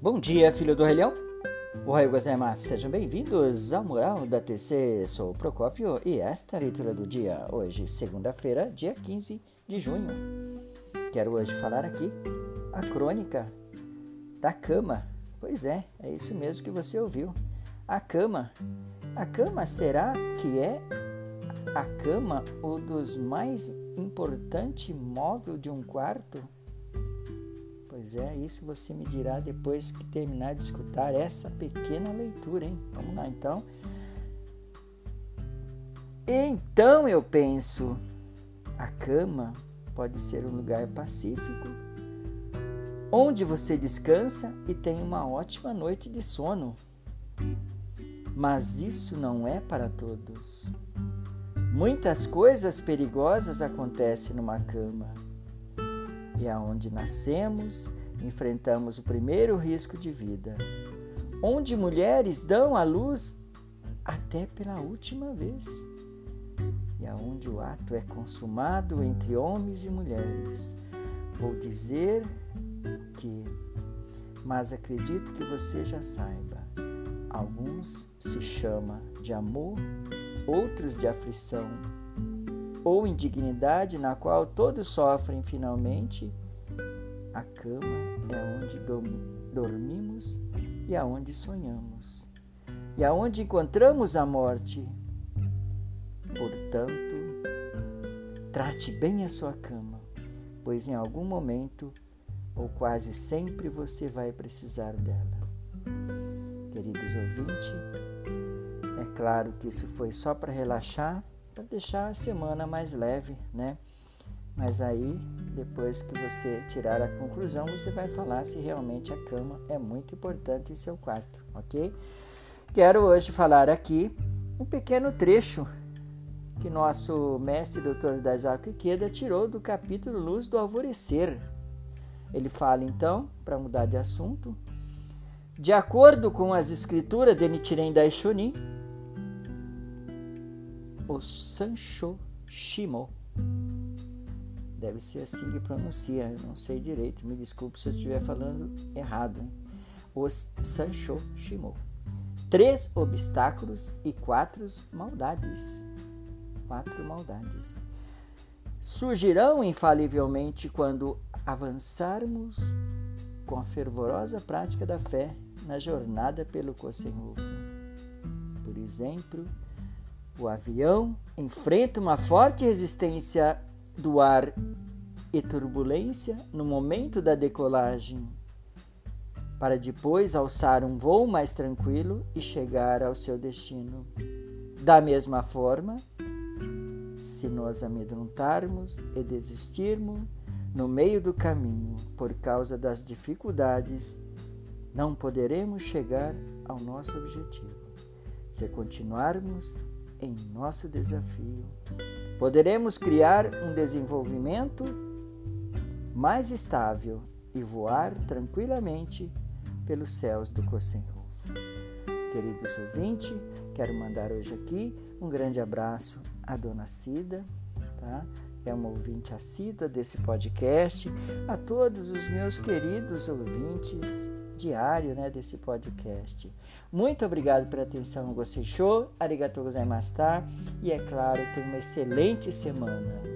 Bom dia, filho do Rei Leão. Ohayou gozaimasu. Sejam bem-vindos ao Mural da TC. Sou o Procópio e esta é a leitura do dia. Hoje, segunda-feira, dia 15 de junho. Quero hoje falar aqui a crônica da cama. Pois é, é isso mesmo que você ouviu. A cama. A cama será que é a cama o dos mais importante móvel de um quarto? Pois é, isso você me dirá depois que terminar de escutar essa pequena leitura, hein? Vamos lá então. Então eu penso, a cama pode ser um lugar pacífico, onde você descansa e tem uma ótima noite de sono. Mas isso não é para todos. Muitas coisas perigosas acontecem numa cama e aonde nascemos, enfrentamos o primeiro risco de vida, onde mulheres dão à luz até pela última vez, e aonde o ato é consumado entre homens e mulheres. Vou dizer que, mas acredito que você já saiba. Alguns se chama de amor, outros de aflição ou indignidade na qual todos sofrem finalmente, a cama é onde dormimos e aonde sonhamos, e aonde encontramos a morte. Portanto, trate bem a sua cama, pois em algum momento ou quase sempre você vai precisar dela. Queridos ouvintes, é claro que isso foi só para relaxar deixar a semana mais leve, né? Mas aí, depois que você tirar a conclusão, você vai falar se realmente a cama é muito importante em seu quarto, ok? Quero hoje falar aqui um pequeno trecho que nosso mestre Dr. Daisaku Ikeda tirou do capítulo Luz do Alvorecer. Ele fala então, para mudar de assunto, de acordo com as escrituras de Nichiren Daishonin, o Sancho Shimo. Deve ser assim que pronuncia, eu não sei direito, me desculpe se eu estiver falando errado. Hein? Os Sancho Shimo. Três obstáculos e quatro maldades. Quatro maldades. Surgirão infalivelmente quando avançarmos com a fervorosa prática da fé na jornada pelo Kosenrufo. Por exemplo, o avião enfrenta uma forte resistência do ar e turbulência no momento da decolagem, para depois alçar um voo mais tranquilo e chegar ao seu destino. Da mesma forma, se nos amedrontarmos e desistirmos no meio do caminho por causa das dificuldades, não poderemos chegar ao nosso objetivo. Se continuarmos em nosso desafio. Poderemos criar um desenvolvimento mais estável e voar tranquilamente pelos céus do Kosenhof. Queridos ouvintes, quero mandar hoje aqui um grande abraço à dona Cida, tá? é uma ouvinte assídua desse podcast, a todos os meus queridos ouvintes diário né, desse podcast. Muito obrigado pela atenção, gostei show, arigatou gozaimashita e é claro, tenha uma excelente semana.